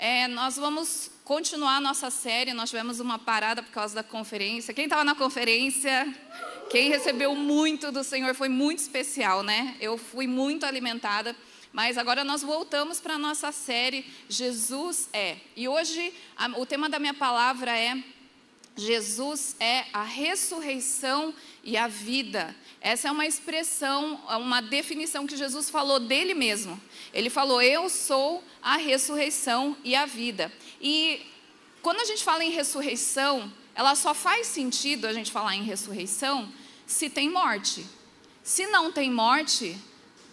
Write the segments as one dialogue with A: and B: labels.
A: É, nós vamos continuar nossa série. Nós tivemos uma parada por causa da conferência. Quem estava na conferência? Quem recebeu muito do Senhor foi muito especial, né? Eu fui muito alimentada. Mas agora nós voltamos para a nossa série Jesus é. E hoje a, o tema da minha palavra é Jesus é a ressurreição e a vida. Essa é uma expressão, uma definição que Jesus falou dele mesmo. Ele falou: Eu sou a ressurreição e a vida. E quando a gente fala em ressurreição, ela só faz sentido a gente falar em ressurreição se tem morte. Se não tem morte,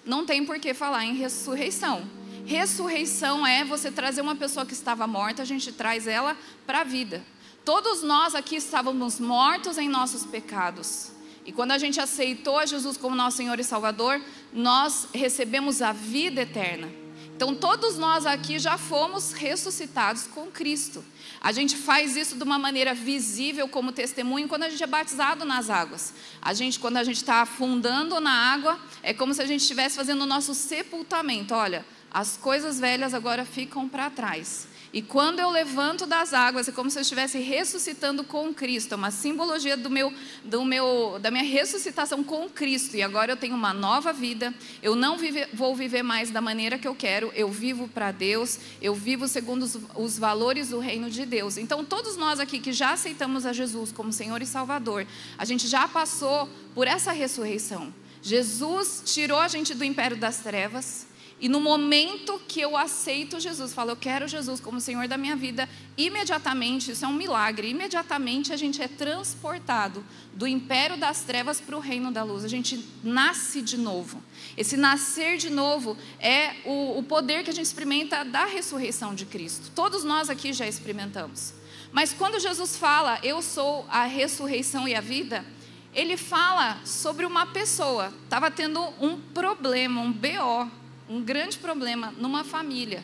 A: não tem por que falar em ressurreição. Ressurreição é você trazer uma pessoa que estava morta, a gente traz ela para a vida. Todos nós aqui estávamos mortos em nossos pecados. E quando a gente aceitou Jesus como nosso Senhor e Salvador, nós recebemos a vida eterna. Então, todos nós aqui já fomos ressuscitados com Cristo. A gente faz isso de uma maneira visível, como testemunho, quando a gente é batizado nas águas. A gente, quando a gente está afundando na água, é como se a gente estivesse fazendo o nosso sepultamento. Olha, as coisas velhas agora ficam para trás. E quando eu levanto das águas, é como se eu estivesse ressuscitando com Cristo, é uma simbologia do meu, do meu, da minha ressuscitação com Cristo. E agora eu tenho uma nova vida. Eu não vive, vou viver mais da maneira que eu quero. Eu vivo para Deus. Eu vivo segundo os, os valores do reino de Deus. Então, todos nós aqui que já aceitamos a Jesus como Senhor e Salvador, a gente já passou por essa ressurreição. Jesus tirou a gente do império das trevas e no momento que eu aceito Jesus, falo, eu quero Jesus como Senhor da minha vida, imediatamente, isso é um milagre, imediatamente a gente é transportado do império das trevas para o reino da luz. A gente nasce de novo. Esse nascer de novo é o, o poder que a gente experimenta da ressurreição de Cristo. Todos nós aqui já experimentamos. Mas quando Jesus fala, eu sou a ressurreição e a vida, ele fala sobre uma pessoa, estava tendo um problema, um BO um grande problema numa família.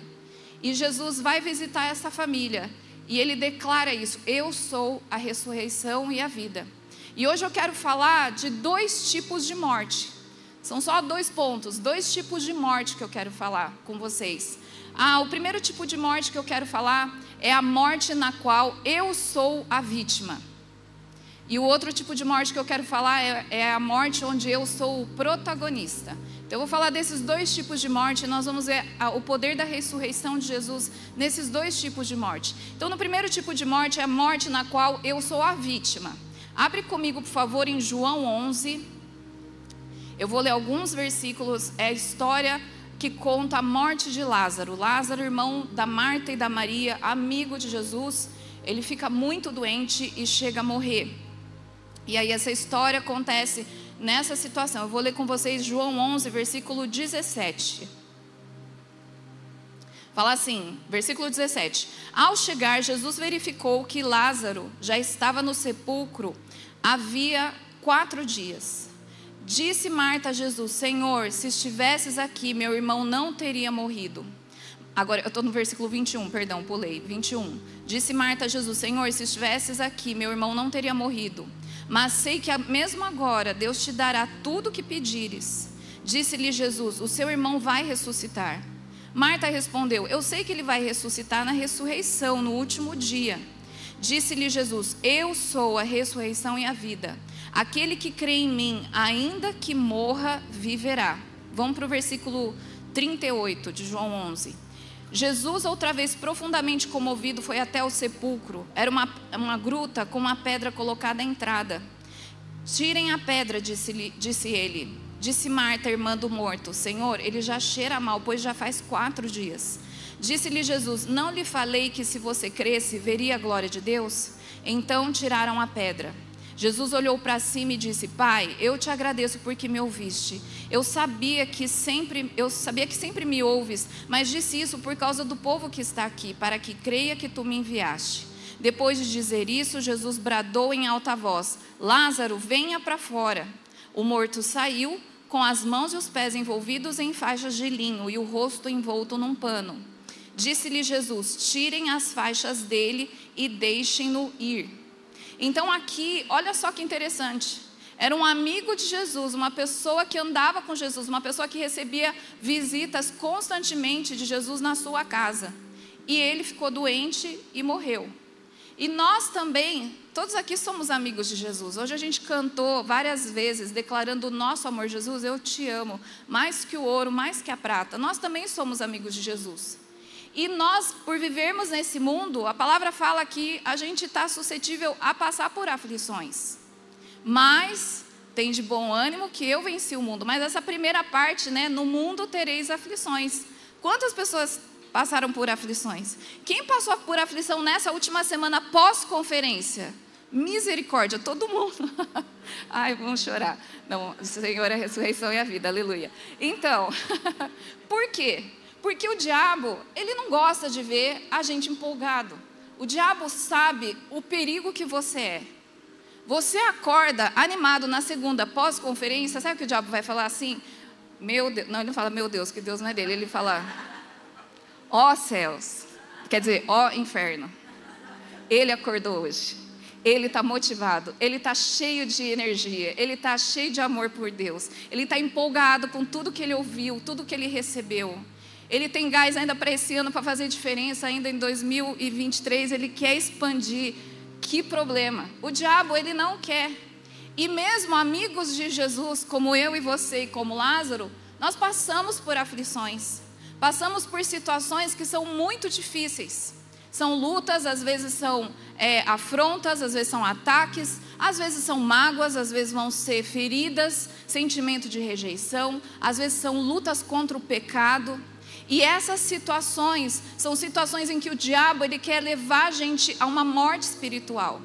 A: E Jesus vai visitar essa família e ele declara isso: Eu sou a ressurreição e a vida. E hoje eu quero falar de dois tipos de morte. São só dois pontos, dois tipos de morte que eu quero falar com vocês. Ah, o primeiro tipo de morte que eu quero falar é a morte na qual eu sou a vítima. E o outro tipo de morte que eu quero falar é, é a morte onde eu sou o protagonista. Então, eu vou falar desses dois tipos de morte, e nós vamos ver o poder da ressurreição de Jesus nesses dois tipos de morte. Então, no primeiro tipo de morte é a morte na qual eu sou a vítima. Abre comigo, por favor, em João 11. Eu vou ler alguns versículos, é a história que conta a morte de Lázaro. Lázaro, irmão da Marta e da Maria, amigo de Jesus, ele fica muito doente e chega a morrer. E aí essa história acontece nessa situação. Eu vou ler com vocês João 11, versículo 17. Fala assim, versículo 17: Ao chegar, Jesus verificou que Lázaro já estava no sepulcro havia quatro dias. Disse Marta a Jesus: Senhor, se estivesses aqui, meu irmão não teria morrido. Agora, eu estou no versículo 21, perdão, pulei. 21. Disse Marta a Jesus: Senhor, se estivesses aqui, meu irmão não teria morrido. Mas sei que mesmo agora Deus te dará tudo o que pedires. Disse-lhe Jesus: O seu irmão vai ressuscitar. Marta respondeu: Eu sei que ele vai ressuscitar na ressurreição, no último dia. Disse-lhe Jesus: Eu sou a ressurreição e a vida. Aquele que crê em mim, ainda que morra, viverá. Vamos para o versículo 38 de João 11. Jesus, outra vez profundamente comovido, foi até o sepulcro. Era uma, uma gruta com uma pedra colocada à entrada. Tirem a pedra, disse, disse ele. Disse Marta, irmã do morto: Senhor, ele já cheira mal, pois já faz quatro dias. Disse-lhe Jesus: Não lhe falei que se você cresce, veria a glória de Deus? Então tiraram a pedra. Jesus olhou para cima e disse: Pai, eu te agradeço porque me ouviste. Eu sabia que sempre, eu sabia que sempre me ouves, mas disse isso por causa do povo que está aqui, para que creia que tu me enviaste. Depois de dizer isso, Jesus bradou em alta voz: Lázaro, venha para fora. O morto saiu, com as mãos e os pés envolvidos em faixas de linho e o rosto envolto num pano. Disse-lhe Jesus: Tirem as faixas dele e deixem-no ir. Então aqui, olha só que interessante. Era um amigo de Jesus, uma pessoa que andava com Jesus, uma pessoa que recebia visitas constantemente de Jesus na sua casa. e ele ficou doente e morreu. E nós também, todos aqui somos amigos de Jesus. Hoje a gente cantou várias vezes declarando o nosso amor, Jesus, eu te amo, mais que o ouro, mais que a prata. Nós também somos amigos de Jesus. E nós, por vivermos nesse mundo, a palavra fala que a gente está suscetível a passar por aflições. Mas tem de bom ânimo que eu venci o mundo. Mas essa primeira parte, né? No mundo tereis aflições. Quantas pessoas passaram por aflições. Quem passou por aflição nessa última semana pós-conferência? Misericórdia, todo mundo. Ai, vamos chorar. Não, o Senhor é a ressurreição e a vida, aleluia. Então, por quê? Porque o diabo, ele não gosta de ver a gente empolgado. O diabo sabe o perigo que você é. Você acorda animado na segunda pós-conferência, sabe que o diabo vai falar assim? Meu Deus, não, ele não fala meu Deus, que Deus não é dele, ele fala Ó céus, quer dizer, ó inferno. Ele acordou hoje. Ele está motivado, ele está cheio de energia, ele está cheio de amor por Deus, ele está empolgado com tudo que ele ouviu, tudo que ele recebeu. Ele tem gás ainda para esse ano para fazer diferença, ainda em 2023, ele quer expandir. Que problema! O diabo, ele não quer. E mesmo amigos de Jesus, como eu e você e como Lázaro, nós passamos por aflições. Passamos por situações que são muito difíceis. São lutas, às vezes são é, afrontas, às vezes são ataques, às vezes são mágoas, às vezes vão ser feridas, sentimento de rejeição, às vezes são lutas contra o pecado. E essas situações são situações em que o diabo ele quer levar a gente a uma morte espiritual.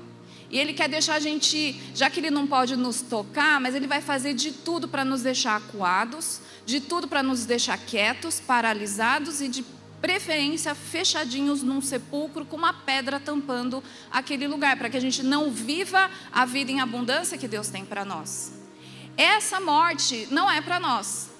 A: E ele quer deixar a gente, já que ele não pode nos tocar, mas ele vai fazer de tudo para nos deixar acuados, de tudo para nos deixar quietos, paralisados e de preferência fechadinhos num sepulcro com uma pedra tampando aquele lugar, para que a gente não viva a vida em abundância que Deus tem para nós. Essa morte não é para nós.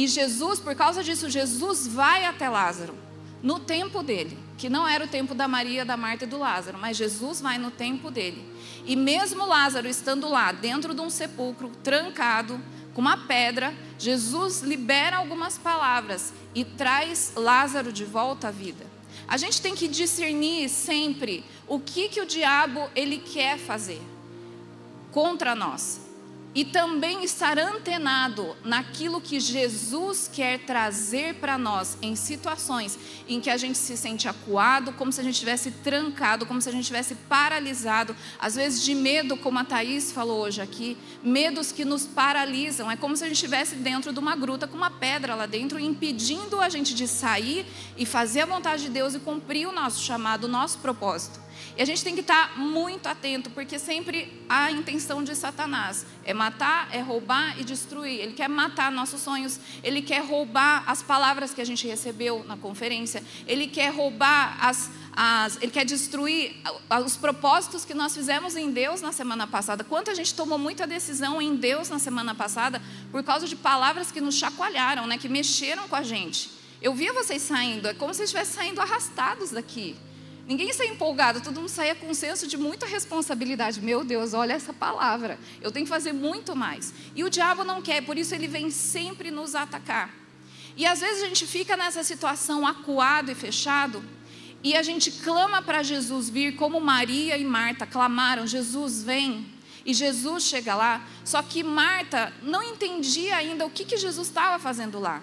A: E Jesus, por causa disso, Jesus vai até Lázaro no tempo dele, que não era o tempo da Maria, da Marta e do Lázaro, mas Jesus vai no tempo dele. E mesmo Lázaro estando lá, dentro de um sepulcro, trancado, com uma pedra, Jesus libera algumas palavras e traz Lázaro de volta à vida. A gente tem que discernir sempre o que, que o diabo ele quer fazer contra nós e também estar antenado naquilo que Jesus quer trazer para nós em situações em que a gente se sente acuado, como se a gente estivesse trancado, como se a gente estivesse paralisado, às vezes de medo, como a Thaís falou hoje aqui, medos que nos paralisam, é como se a gente estivesse dentro de uma gruta com uma pedra lá dentro, impedindo a gente de sair e fazer a vontade de Deus e cumprir o nosso chamado, o nosso propósito. E a gente tem que estar muito atento, porque sempre a intenção de Satanás é matar, é roubar e destruir. Ele quer matar nossos sonhos, ele quer roubar as palavras que a gente recebeu na conferência, ele quer roubar as, as, ele quer destruir os propósitos que nós fizemos em Deus na semana passada. Quanto a gente tomou muita decisão em Deus na semana passada por causa de palavras que nos chacoalharam, né, que mexeram com a gente. Eu via vocês saindo, é como se estivessem saindo arrastados daqui. Ninguém sai empolgado, todo mundo saia com um senso de muita responsabilidade. Meu Deus, olha essa palavra. Eu tenho que fazer muito mais. E o diabo não quer, por isso ele vem sempre nos atacar. E às vezes a gente fica nessa situação acuado e fechado, e a gente clama para Jesus vir, como Maria e Marta clamaram: Jesus vem. E Jesus chega lá, só que Marta não entendia ainda o que, que Jesus estava fazendo lá.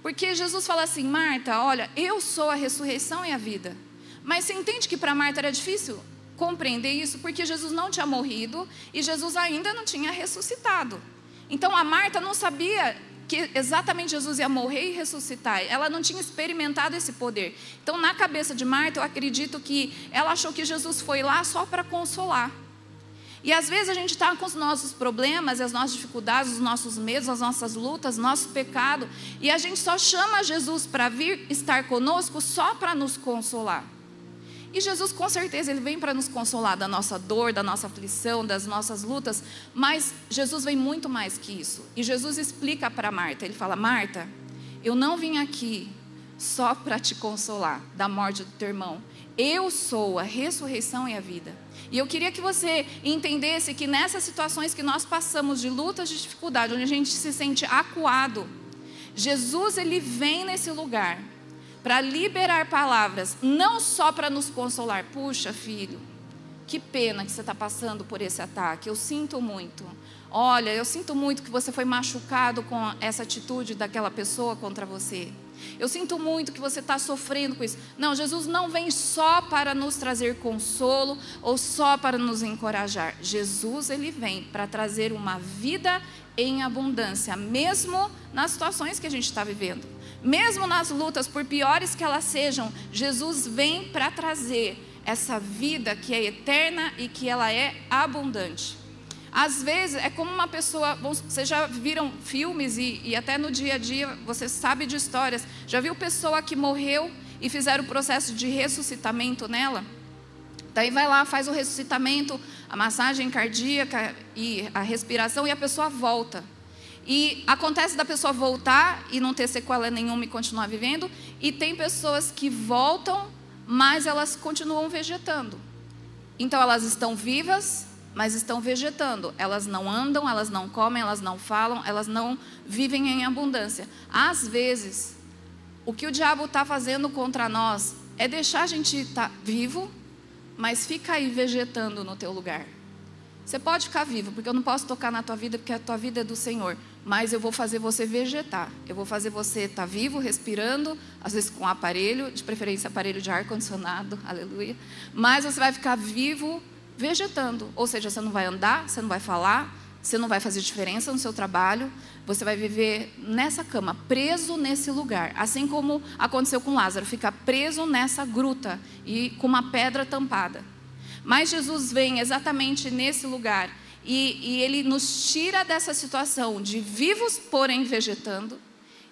A: Porque Jesus fala assim: Marta, olha, eu sou a ressurreição e a vida. Mas você entende que para Marta era difícil compreender isso porque Jesus não tinha morrido e Jesus ainda não tinha ressuscitado. Então a Marta não sabia que exatamente Jesus ia morrer e ressuscitar. Ela não tinha experimentado esse poder. Então, na cabeça de Marta, eu acredito que ela achou que Jesus foi lá só para consolar. E às vezes a gente está com os nossos problemas, as nossas dificuldades, os nossos medos, as nossas lutas, nosso pecado, e a gente só chama Jesus para vir estar conosco só para nos consolar. E Jesus, com certeza, ele vem para nos consolar da nossa dor, da nossa aflição, das nossas lutas, mas Jesus vem muito mais que isso. E Jesus explica para Marta: ele fala, Marta, eu não vim aqui só para te consolar da morte do teu irmão. Eu sou a ressurreição e a vida. E eu queria que você entendesse que nessas situações que nós passamos de lutas, de dificuldade, onde a gente se sente acuado, Jesus ele vem nesse lugar para liberar palavras, não só para nos consolar. Puxa, filho, que pena que você está passando por esse ataque. Eu sinto muito. Olha, eu sinto muito que você foi machucado com essa atitude daquela pessoa contra você. Eu sinto muito que você está sofrendo com isso. Não, Jesus não vem só para nos trazer consolo ou só para nos encorajar. Jesus, ele vem para trazer uma vida em abundância, mesmo nas situações que a gente está vivendo. Mesmo nas lutas, por piores que elas sejam, Jesus vem para trazer essa vida que é eterna e que ela é abundante. Às vezes é como uma pessoa. Vocês já viram filmes e, e, até no dia a dia você sabe de histórias. Já viu pessoa que morreu e fizeram o processo de ressuscitamento nela? Daí vai lá, faz o ressuscitamento, a massagem cardíaca e a respiração e a pessoa volta. E acontece da pessoa voltar e não ter sequela nenhuma e continuar vivendo. E tem pessoas que voltam, mas elas continuam vegetando. Então elas estão vivas, mas estão vegetando. Elas não andam, elas não comem, elas não falam, elas não vivem em abundância. Às vezes, o que o diabo está fazendo contra nós é deixar a gente estar tá vivo, mas fica aí vegetando no teu lugar. Você pode ficar vivo, porque eu não posso tocar na tua vida, porque a tua vida é do Senhor. Mas eu vou fazer você vegetar. Eu vou fazer você estar tá vivo, respirando, às vezes com aparelho, de preferência aparelho de ar-condicionado, aleluia. Mas você vai ficar vivo vegetando. Ou seja, você não vai andar, você não vai falar, você não vai fazer diferença no seu trabalho, você vai viver nessa cama, preso nesse lugar. Assim como aconteceu com Lázaro, fica preso nessa gruta e com uma pedra tampada. Mas Jesus vem exatamente nesse lugar e, e ele nos tira dessa situação de vivos, porém vegetando,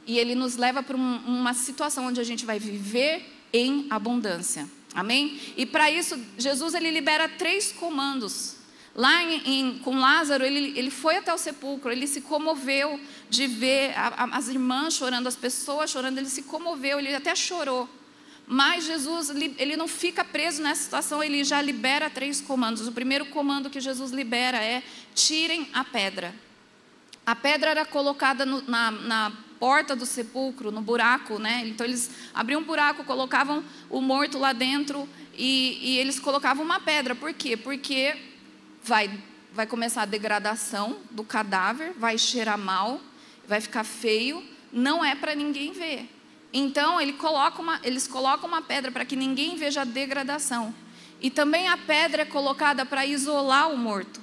A: e ele nos leva para um, uma situação onde a gente vai viver em abundância. Amém? E para isso, Jesus ele libera três comandos. Lá em, em, com Lázaro, ele, ele foi até o sepulcro, ele se comoveu de ver a, a, as irmãs chorando, as pessoas chorando, ele se comoveu, ele até chorou. Mas Jesus, ele não fica preso nessa situação, ele já libera três comandos. O primeiro comando que Jesus libera é: tirem a pedra. A pedra era colocada no, na, na porta do sepulcro, no buraco, né? Então eles abriam um buraco, colocavam o morto lá dentro e, e eles colocavam uma pedra. Por quê? Porque vai, vai começar a degradação do cadáver, vai cheirar mal, vai ficar feio, não é para ninguém ver. Então ele coloca uma, eles colocam uma pedra para que ninguém veja a degradação. E também a pedra é colocada para isolar o morto.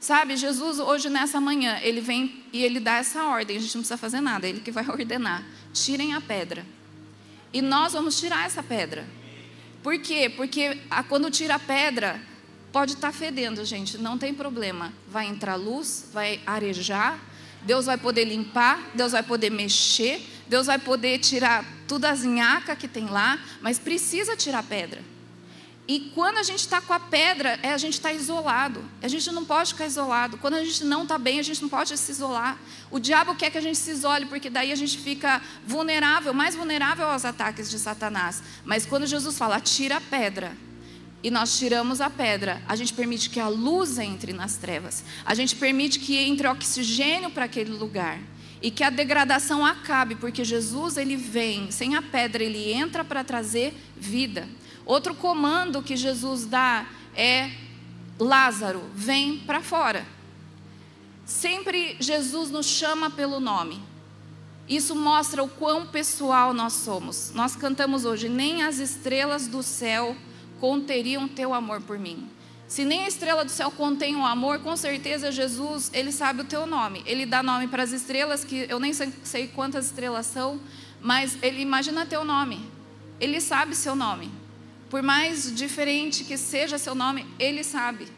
A: Sabe, Jesus hoje nessa manhã, ele vem e ele dá essa ordem, a gente não precisa fazer nada, é ele que vai ordenar. Tirem a pedra. E nós vamos tirar essa pedra. Por quê? Porque a, quando tira a pedra, pode estar tá fedendo, gente, não tem problema. Vai entrar luz, vai arejar, Deus vai poder limpar, Deus vai poder mexer, Deus vai poder tirar toda as nhaca que tem lá, mas precisa tirar a pedra. E quando a gente está com a pedra, é, a gente está isolado. A gente não pode ficar isolado. Quando a gente não está bem, a gente não pode se isolar. O diabo quer que a gente se isole, porque daí a gente fica vulnerável, mais vulnerável aos ataques de Satanás. Mas quando Jesus fala, tira a pedra, e nós tiramos a pedra, a gente permite que a luz entre nas trevas. A gente permite que entre oxigênio para aquele lugar e que a degradação acabe, porque Jesus ele vem, sem a pedra ele entra para trazer vida. Outro comando que Jesus dá é Lázaro, vem para fora. Sempre Jesus nos chama pelo nome. Isso mostra o quão pessoal nós somos. Nós cantamos hoje: nem as estrelas do céu conteriam teu amor por mim. Se nem a estrela do céu contém o amor, com certeza Jesus, ele sabe o teu nome. Ele dá nome para as estrelas, que eu nem sei quantas estrelas são, mas ele imagina teu nome. Ele sabe seu nome. Por mais diferente que seja seu nome, ele sabe.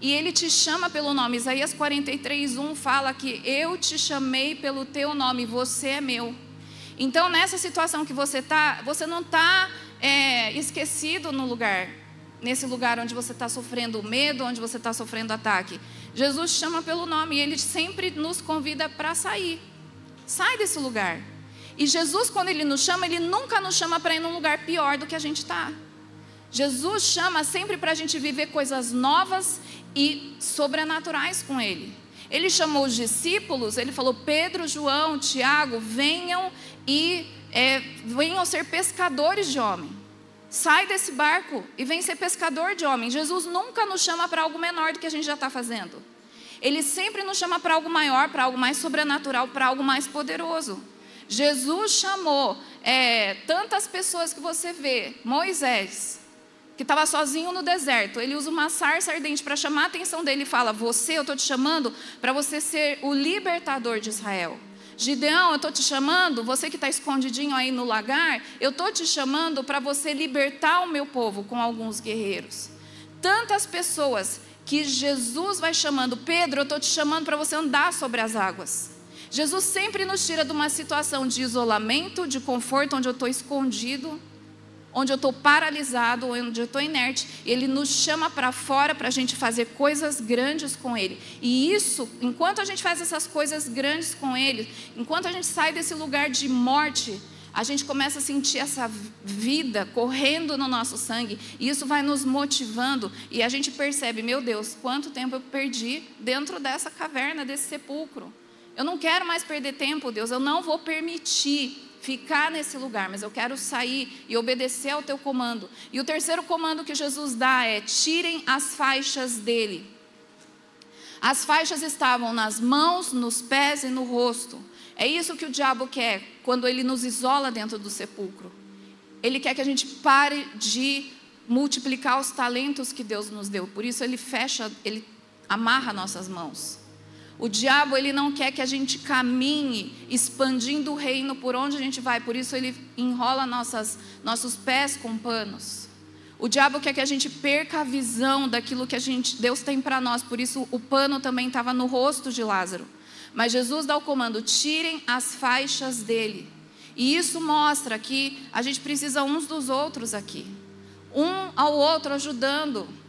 A: E ele te chama pelo nome. Isaías 43, 1 fala que eu te chamei pelo teu nome, você é meu. Então, nessa situação que você está, você não está é, esquecido no lugar nesse lugar onde você está sofrendo medo, onde você está sofrendo ataque. Jesus chama pelo nome e ele sempre nos convida para sair. Sai desse lugar. E Jesus, quando ele nos chama, ele nunca nos chama para ir num lugar pior do que a gente está. Jesus chama sempre para a gente viver coisas novas e sobrenaturais com Ele. Ele chamou os discípulos, ele falou: Pedro, João, Tiago, venham e é, venham ser pescadores de homem. Sai desse barco e vem ser pescador de homem. Jesus nunca nos chama para algo menor do que a gente já está fazendo. Ele sempre nos chama para algo maior, para algo mais sobrenatural, para algo mais poderoso. Jesus chamou é, tantas pessoas que você vê, Moisés, que estava sozinho no deserto, ele usa uma sarça ardente para chamar a atenção dele e fala: Você, eu estou te chamando para você ser o libertador de Israel. Gideão, eu estou te chamando, você que está escondidinho aí no lagar, eu estou te chamando para você libertar o meu povo com alguns guerreiros. Tantas pessoas que Jesus vai chamando, Pedro, eu estou te chamando para você andar sobre as águas. Jesus sempre nos tira de uma situação de isolamento, de conforto, onde eu estou escondido, onde eu estou paralisado, onde eu estou inerte. Ele nos chama para fora para a gente fazer coisas grandes com Ele. E isso, enquanto a gente faz essas coisas grandes com Ele, enquanto a gente sai desse lugar de morte, a gente começa a sentir essa vida correndo no nosso sangue, e isso vai nos motivando, e a gente percebe, meu Deus, quanto tempo eu perdi dentro dessa caverna, desse sepulcro. Eu não quero mais perder tempo, Deus, eu não vou permitir ficar nesse lugar, mas eu quero sair e obedecer ao teu comando. E o terceiro comando que Jesus dá é: tirem as faixas dele. As faixas estavam nas mãos, nos pés e no rosto. É isso que o diabo quer quando ele nos isola dentro do sepulcro. Ele quer que a gente pare de multiplicar os talentos que Deus nos deu. Por isso ele fecha, ele amarra nossas mãos. O diabo ele não quer que a gente caminhe expandindo o reino por onde a gente vai, por isso ele enrola nossas, nossos pés com panos. O diabo quer que a gente perca a visão daquilo que a gente, Deus tem para nós, por isso o pano também estava no rosto de Lázaro. Mas Jesus dá o comando: tirem as faixas dele. E isso mostra que a gente precisa uns dos outros aqui, um ao outro ajudando.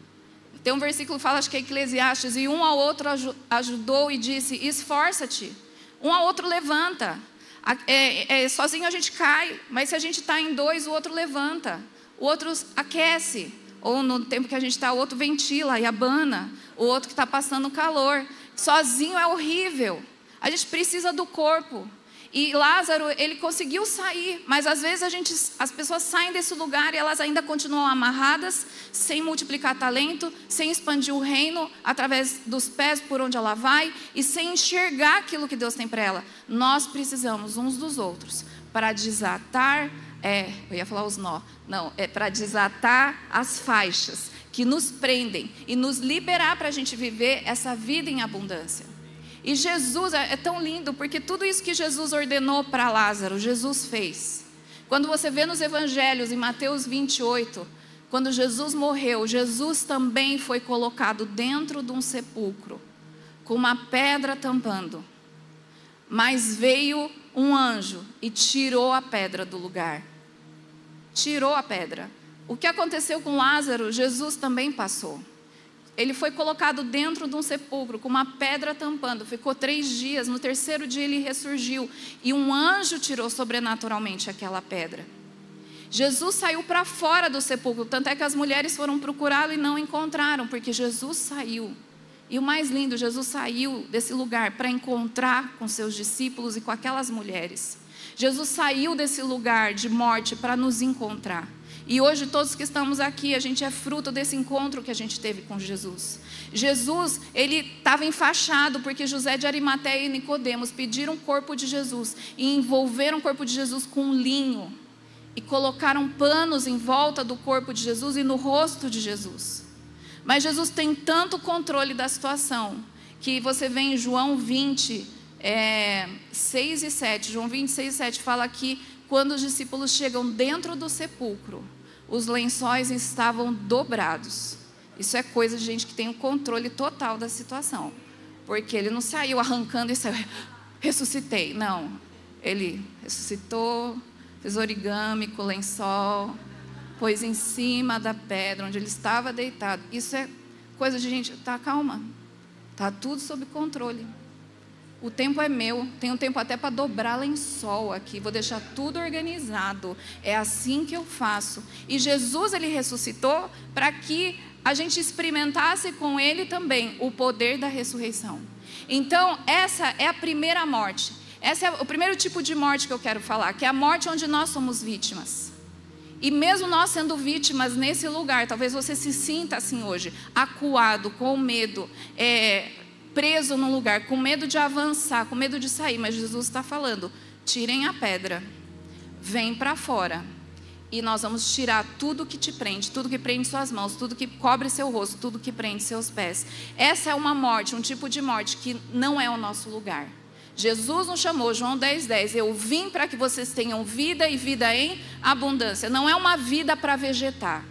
A: Tem um versículo que fala, acho que é Eclesiastes, e um ao outro ajudou e disse: esforça-te. Um ao outro levanta. É, é, sozinho a gente cai, mas se a gente está em dois, o outro levanta. O outro aquece. Ou no tempo que a gente está, o outro ventila e abana. O outro que está passando calor. Sozinho é horrível. A gente precisa do corpo. E Lázaro, ele conseguiu sair, mas às vezes a gente, as pessoas saem desse lugar e elas ainda continuam amarradas, sem multiplicar talento, sem expandir o reino através dos pés por onde ela vai e sem enxergar aquilo que Deus tem para ela. Nós precisamos uns dos outros para desatar, é, eu ia falar os nó, não, é para desatar as faixas que nos prendem e nos liberar para a gente viver essa vida em abundância. E Jesus é, é tão lindo porque tudo isso que Jesus ordenou para Lázaro, Jesus fez. Quando você vê nos evangelhos, em Mateus 28, quando Jesus morreu, Jesus também foi colocado dentro de um sepulcro, com uma pedra tampando. Mas veio um anjo e tirou a pedra do lugar. Tirou a pedra. O que aconteceu com Lázaro, Jesus também passou. Ele foi colocado dentro de um sepulcro com uma pedra tampando. Ficou três dias. No terceiro dia ele ressurgiu e um anjo tirou sobrenaturalmente aquela pedra. Jesus saiu para fora do sepulcro, tanto é que as mulheres foram procurá-lo e não encontraram, porque Jesus saiu. E o mais lindo, Jesus saiu desse lugar para encontrar com seus discípulos e com aquelas mulheres. Jesus saiu desse lugar de morte para nos encontrar. E hoje todos que estamos aqui, a gente é fruto desse encontro que a gente teve com Jesus. Jesus, ele estava enfaixado porque José de Arimateia e Nicodemos pediram o corpo de Jesus e envolveram o corpo de Jesus com linho e colocaram panos em volta do corpo de Jesus e no rosto de Jesus. Mas Jesus tem tanto controle da situação que você vê em João 20, é, 6 e 7. João 26 e 7 fala que quando os discípulos chegam dentro do sepulcro, os lençóis estavam dobrados. Isso é coisa de gente que tem o controle total da situação. Porque ele não saiu arrancando e saiu, ressuscitei. Não. Ele ressuscitou, fez origami com lençol, pôs em cima da pedra onde ele estava deitado. Isso é coisa de gente, tá calma. Tá tudo sob controle. O tempo é meu, tenho tempo até para dobrar lençol aqui, vou deixar tudo organizado. É assim que eu faço. E Jesus ele ressuscitou para que a gente experimentasse com ele também o poder da ressurreição. Então, essa é a primeira morte. Esse é o primeiro tipo de morte que eu quero falar, que é a morte onde nós somos vítimas. E mesmo nós sendo vítimas nesse lugar, talvez você se sinta assim hoje, acuado, com medo, é, preso num lugar, com medo de avançar, com medo de sair. Mas Jesus está falando: tirem a pedra, vem para fora. E nós vamos tirar tudo que te prende, tudo que prende suas mãos, tudo que cobre seu rosto, tudo que prende seus pés. Essa é uma morte, um tipo de morte que não é o nosso lugar. Jesus nos chamou, João 10, 10. Eu vim para que vocês tenham vida e vida em abundância. Não é uma vida para vegetar.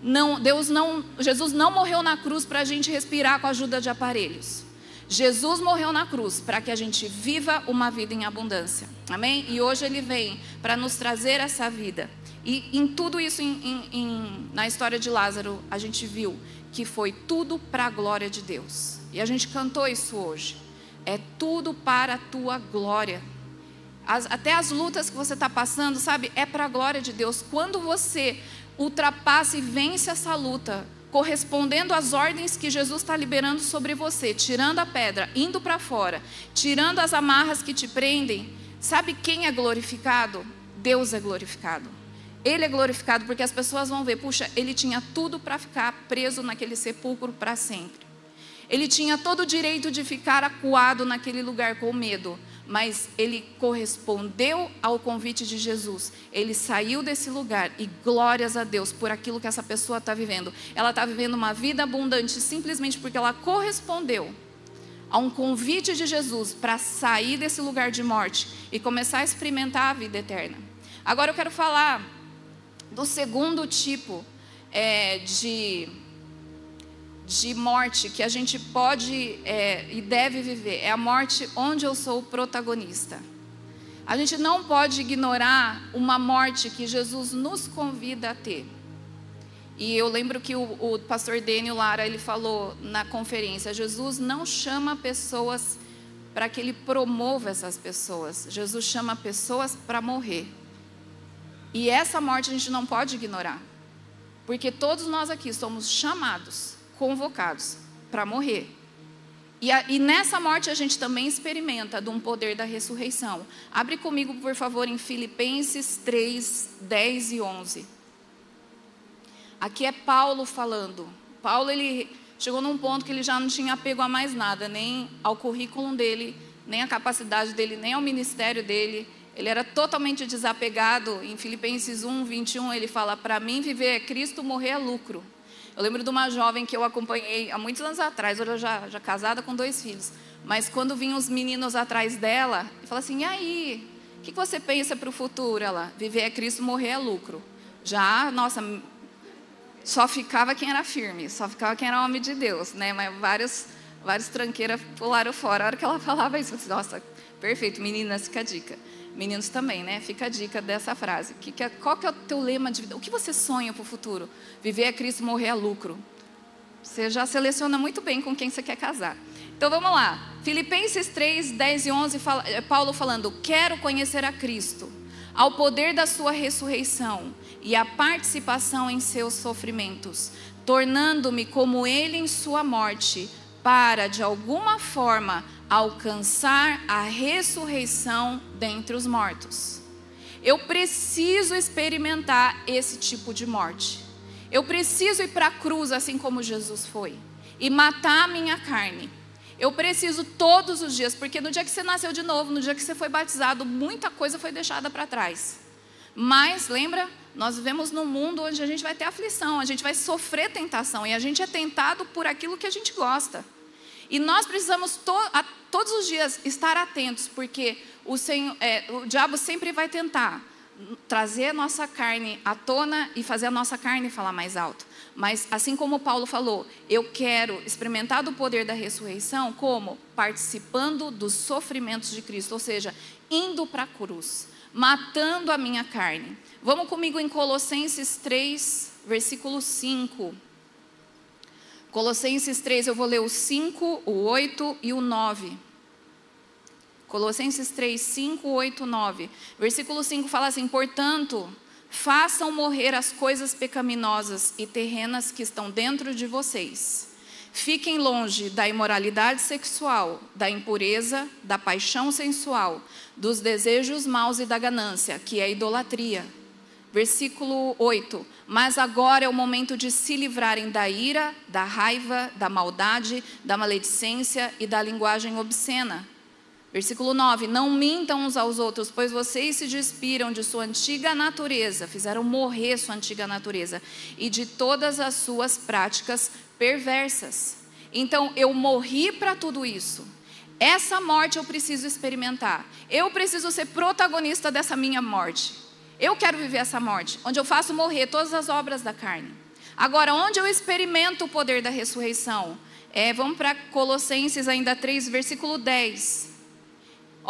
A: Não, Deus não, Jesus não morreu na cruz para a gente respirar com a ajuda de aparelhos. Jesus morreu na cruz para que a gente viva uma vida em abundância. Amém? E hoje ele vem para nos trazer essa vida. E em tudo isso, em, em, na história de Lázaro, a gente viu que foi tudo para a glória de Deus. E a gente cantou isso hoje. É tudo para a tua glória. As, até as lutas que você está passando, sabe, é para a glória de Deus. Quando você ultrapassa e vence essa luta, correspondendo às ordens que Jesus está liberando sobre você, tirando a pedra, indo para fora, tirando as amarras que te prendem, sabe quem é glorificado? Deus é glorificado. Ele é glorificado porque as pessoas vão ver, puxa, ele tinha tudo para ficar preso naquele sepulcro para sempre. Ele tinha todo o direito de ficar acuado naquele lugar com medo, mas ele correspondeu ao convite de Jesus. Ele saiu desse lugar e glórias a Deus por aquilo que essa pessoa está vivendo. Ela está vivendo uma vida abundante simplesmente porque ela correspondeu a um convite de Jesus para sair desse lugar de morte e começar a experimentar a vida eterna. Agora eu quero falar do segundo tipo é, de de morte que a gente pode é, e deve viver é a morte onde eu sou o protagonista. A gente não pode ignorar uma morte que Jesus nos convida a ter. E eu lembro que o, o pastor Daniel Lara ele falou na conferência: Jesus não chama pessoas para que ele promova essas pessoas. Jesus chama pessoas para morrer. E essa morte a gente não pode ignorar. Porque todos nós aqui somos chamados convocados para morrer. E, a, e, nessa morte a gente também experimenta de um poder da ressurreição. Abre comigo, por favor, em Filipenses 3, 10 e 11. Aqui é Paulo falando. Paulo ele chegou num ponto que ele já não tinha apego a mais nada, nem ao currículo dele, nem à capacidade dele, nem ao ministério dele. Ele era totalmente desapegado. Em Filipenses 1, 21, ele fala: Para mim, viver é Cristo, morrer é lucro. Eu lembro de uma jovem que eu acompanhei há muitos anos atrás, hoje já, já casada com dois filhos. Mas quando vinham os meninos atrás dela, e fala assim: e aí? O que você pensa para o futuro? Ela: viver é Cristo, morrer é lucro. Já, nossa, só ficava quem era firme, só ficava quem era homem de Deus, né? Mas vários, vários tranqueiras pularam fora. A hora que ela falava isso, eu disse, nossa, perfeito, meninas, fica a dica. Meninos também, né? Fica a dica dessa frase. Que, que é, qual que é o teu lema de vida? O que você sonha para o futuro? Viver é Cristo, morrer é lucro. Você já seleciona muito bem com quem você quer casar. Então vamos lá. Filipenses 3, 10 e 11, fala, é Paulo falando: Quero conhecer a Cristo, ao poder da Sua ressurreição e a participação em seus sofrimentos, tornando-me como Ele em Sua morte, para, de alguma forma, alcançar a ressurreição dentre os mortos. Eu preciso experimentar esse tipo de morte. Eu preciso ir para a cruz assim como Jesus foi e matar a minha carne. Eu preciso todos os dias, porque no dia que você nasceu de novo, no dia que você foi batizado, muita coisa foi deixada para trás. Mas, lembra, nós vivemos num mundo onde a gente vai ter aflição, a gente vai sofrer tentação e a gente é tentado por aquilo que a gente gosta. E nós precisamos to a, todos os dias estar atentos, porque o, é, o diabo sempre vai tentar trazer a nossa carne à tona e fazer a nossa carne falar mais alto. Mas assim como Paulo falou, eu quero experimentar do poder da ressurreição como participando dos sofrimentos de Cristo, ou seja, indo para a cruz, matando a minha carne. Vamos comigo em Colossenses 3, versículo 5. Colossenses 3, eu vou ler o 5, o 8 e o 9. Colossenses 3, 5, 8, 9. Versículo 5 fala assim: Portanto, façam morrer as coisas pecaminosas e terrenas que estão dentro de vocês. Fiquem longe da imoralidade sexual, da impureza, da paixão sensual, dos desejos maus e da ganância, que é idolatria. Versículo 8: Mas agora é o momento de se livrarem da ira, da raiva, da maldade, da maledicência e da linguagem obscena. Versículo 9: Não mintam uns aos outros, pois vocês se despiram de sua antiga natureza, fizeram morrer sua antiga natureza e de todas as suas práticas perversas. Então eu morri para tudo isso. Essa morte eu preciso experimentar. Eu preciso ser protagonista dessa minha morte. Eu quero viver essa morte, onde eu faço morrer todas as obras da carne. Agora, onde eu experimento o poder da ressurreição? É, vamos para Colossenses ainda 3, versículo 10.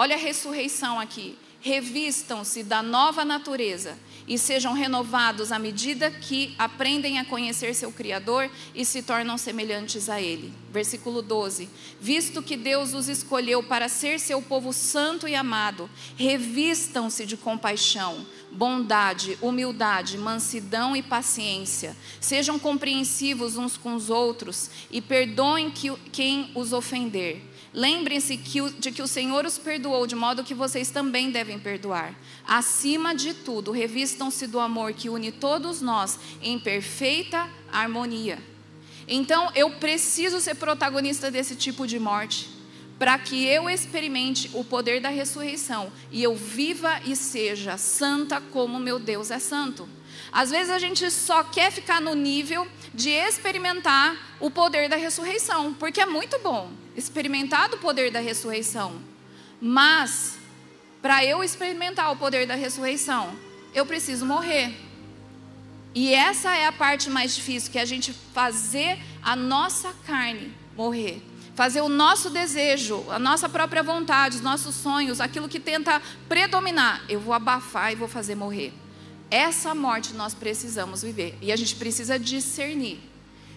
A: Olha a ressurreição aqui. Revistam-se da nova natureza e sejam renovados à medida que aprendem a conhecer seu Criador e se tornam semelhantes a Ele. Versículo 12: Visto que Deus os escolheu para ser seu povo santo e amado, revistam-se de compaixão, bondade, humildade, mansidão e paciência. Sejam compreensivos uns com os outros e perdoem quem os ofender. Lembrem-se de que o Senhor os perdoou, de modo que vocês também devem perdoar. Acima de tudo, revistam-se do amor que une todos nós em perfeita harmonia. Então, eu preciso ser protagonista desse tipo de morte, para que eu experimente o poder da ressurreição e eu viva e seja santa como meu Deus é santo. Às vezes a gente só quer ficar no nível de experimentar o poder da ressurreição, porque é muito bom experimentar o poder da ressurreição. Mas para eu experimentar o poder da ressurreição, eu preciso morrer. E essa é a parte mais difícil, que é a gente fazer a nossa carne morrer. Fazer o nosso desejo, a nossa própria vontade, os nossos sonhos, aquilo que tenta predominar, eu vou abafar e vou fazer morrer. Essa morte nós precisamos viver. E a gente precisa discernir.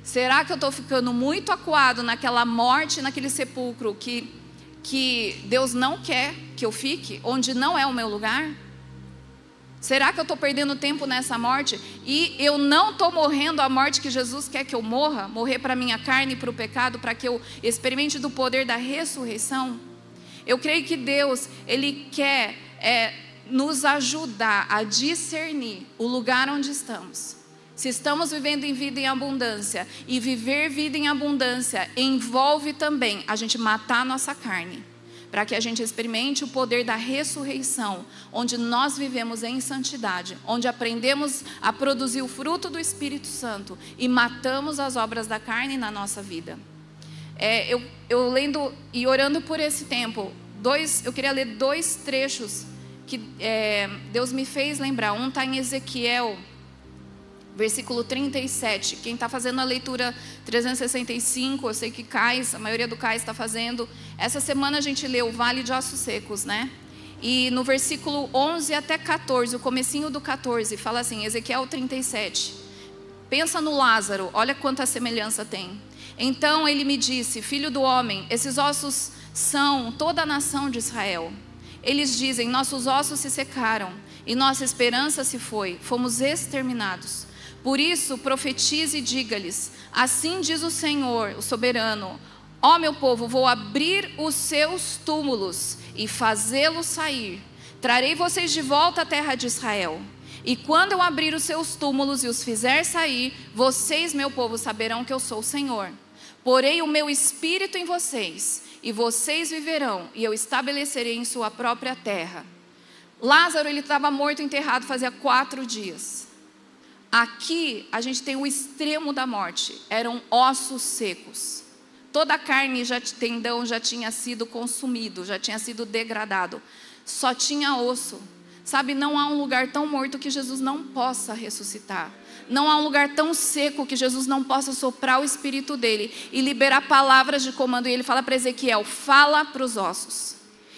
A: Será que eu estou ficando muito acuado naquela morte, naquele sepulcro que que Deus não quer que eu fique, onde não é o meu lugar? Será que eu estou perdendo tempo nessa morte e eu não estou morrendo a morte que Jesus quer que eu morra? Morrer para a minha carne e para o pecado, para que eu experimente do poder da ressurreição? Eu creio que Deus, Ele quer é, nos ajudar a discernir o lugar onde estamos. Se estamos vivendo em vida em abundância e viver vida em abundância envolve também a gente matar a nossa carne, para que a gente experimente o poder da ressurreição, onde nós vivemos em santidade, onde aprendemos a produzir o fruto do Espírito Santo e matamos as obras da carne na nossa vida. É, eu, eu lendo e orando por esse tempo, dois, eu queria ler dois trechos que é, Deus me fez lembrar. Um está em Ezequiel versículo 37. Quem está fazendo a leitura 365, eu sei que Cais, a maioria do Cais está fazendo. Essa semana a gente leu o Vale de Ossos Secos, né? E no versículo 11 até 14, o comecinho do 14, fala assim, Ezequiel 37. Pensa no Lázaro, olha quanta semelhança tem. Então ele me disse, filho do homem, esses ossos são toda a nação de Israel. Eles dizem, nossos ossos se secaram e nossa esperança se foi, fomos exterminados. Por isso, profetize e diga-lhes: Assim diz o Senhor, o soberano: Ó meu povo, vou abrir os seus túmulos e fazê-los sair. Trarei vocês de volta à terra de Israel. E quando eu abrir os seus túmulos e os fizer sair, vocês, meu povo, saberão que eu sou o Senhor. Porei o meu espírito em vocês, e vocês viverão, e eu estabelecerei em sua própria terra. Lázaro, ele estava morto, enterrado, fazia quatro dias. Aqui a gente tem o extremo da morte, eram ossos secos. Toda a carne, já, tendão já tinha sido consumido, já tinha sido degradado. Só tinha osso. Sabe, não há um lugar tão morto que Jesus não possa ressuscitar. Não há um lugar tão seco que Jesus não possa soprar o espírito dele e liberar palavras de comando. E ele fala para Ezequiel: fala para os ossos.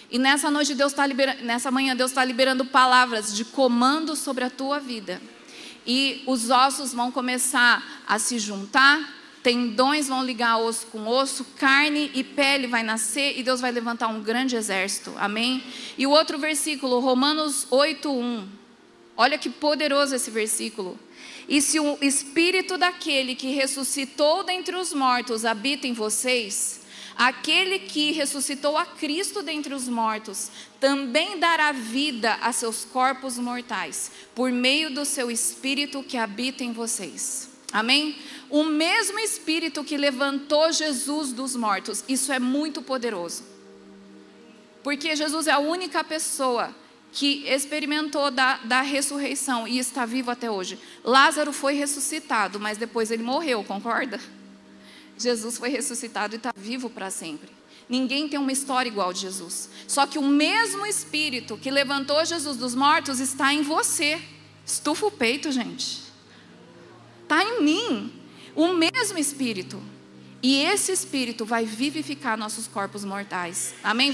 A: E nessa noite Deus está liberando, nessa manhã Deus está liberando palavras de comando sobre a tua vida e os ossos vão começar a se juntar, tendões vão ligar osso com osso, carne e pele vai nascer e Deus vai levantar um grande exército. Amém? E o outro versículo, Romanos 8:1. Olha que poderoso esse versículo. E se o espírito daquele que ressuscitou dentre os mortos habita em vocês, aquele que ressuscitou a Cristo dentre os mortos também dará vida a seus corpos mortais, por meio do seu espírito que habita em vocês. Amém? O mesmo espírito que levantou Jesus dos mortos, isso é muito poderoso. Porque Jesus é a única pessoa que experimentou da, da ressurreição e está vivo até hoje. Lázaro foi ressuscitado, mas depois ele morreu, concorda? Jesus foi ressuscitado e está vivo para sempre. Ninguém tem uma história igual de Jesus. Só que o mesmo Espírito que levantou Jesus dos mortos está em você. Estufa o peito, gente. Está em mim. O mesmo Espírito. E esse Espírito vai vivificar nossos corpos mortais. Amém?